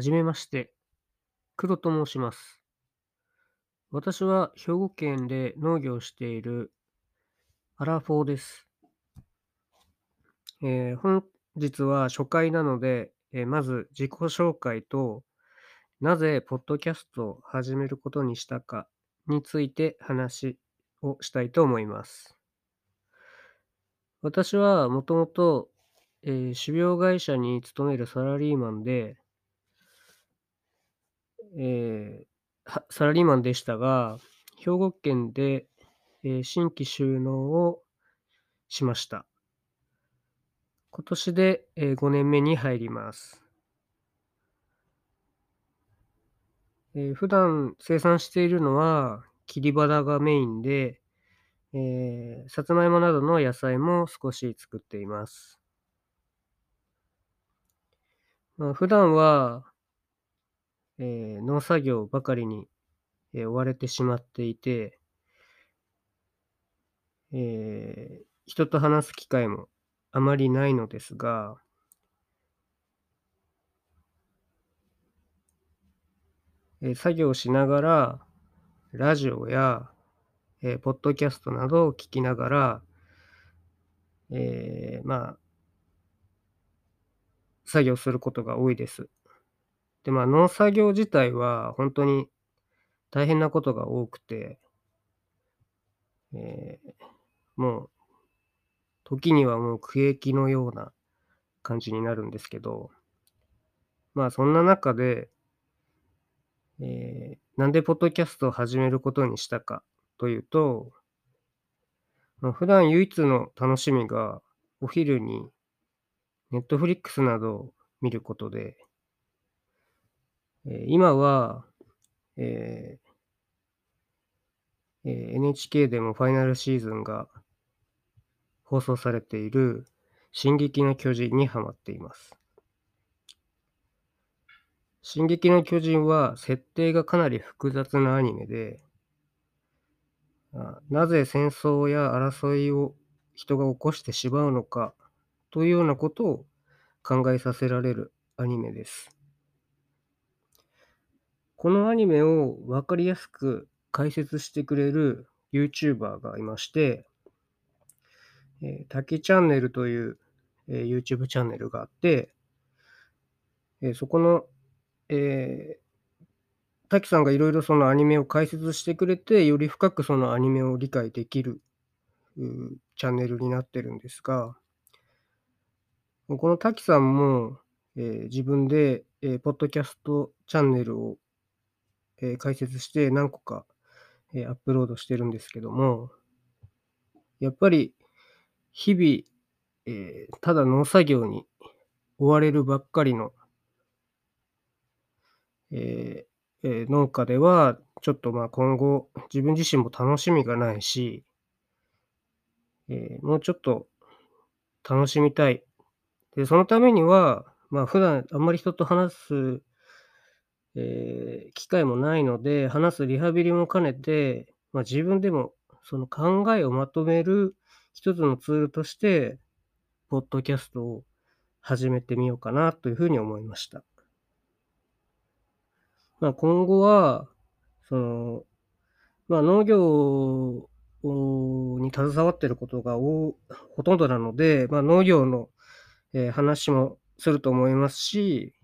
はじめまして、黒と申します。私は兵庫県で農業しているアラフォーです。えー本日は初回なので、えーまず自己紹介と、なぜポッドキャストを始めることにしたかについて話をしたいと思います。私はもともと、えー種苗会社に勤めるサラリーマンで、えーサラリーマンでしたが、兵庫県で、えー新規就農をしました。今年で、え5年目に入ります。えー普段生産しているのは切り花がメインで、えーさつまいもなどの野菜も少し作っています。まあ、普段は、えー農作業ばかりに、えー追われてしまっていて、えー人と話す機会もあまりないのですが、えー作業しながら、ラジオや、えーポッドキャストなどを聞きながら、えーまあ、作業することが多いです。で、まあ、農作業自体は本当に大変なことが多くて、えーもう、時にはもう苦役のような感じになるんですけど、まあ、そんな中で、えーなんでポッドキャストを始めることにしたかというと、まあ、普段唯一の楽しみがお昼にネットフリックスなどを見ることで、え今は、えー NHK でもファイナルシーズンが放送されている進撃の巨人にハマっています。進撃の巨人は設定がかなり複雑なアニメで、なぜ戦争や争いを人が起こしてしまうのかというようなことを考えさせられるアニメです。このアニメをわかりやすく解説してくれる YouTuber がいまして、えー、滝チャンネルという、え YouTube チャンネルがあって、えそこの、えー滝さんがいろいろそのアニメを解説してくれて、より深くそのアニメを理解できるチャンネルになってるんですが、この滝さんも、えー自分で、えーポッドキャストチャンネルを、えー解説して何個か、えーアップロードしてるんですけども、やっぱり日々、えーただ農作業に追われるばっかりの、えーえー農家では、ちょっとまあ今後自分自身も楽しみがないし、えーもうちょっと楽しみたい。で、そのためには、まあ普段あんまり人と話す、えー機会もないので、話すリハビリも兼ねて、まあ自分でもその考えをまとめる一つのツールとして、ポッドキャストを始めてみようかなというふうに思いました。まあ今後は、その、まあ農業に携わっていることがほとんどなので、まあ農業の、えー話もすると思いますし、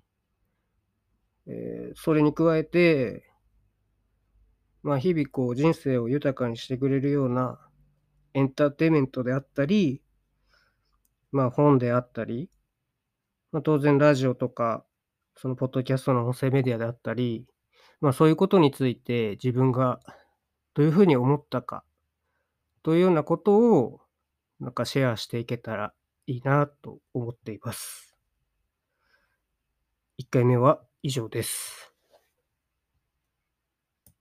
えーそれに加えて、まあ日々こう人生を豊かにしてくれるようなエンターテイメントであったり、まあ本であったり、まあ当然ラジオとか、そのポッドキャストの音声メディアであったり、まあそういうことについて自分がどういうふうに思ったかというようなことをなんかシェアしていけたらいいなと思っています。1回目は以上です。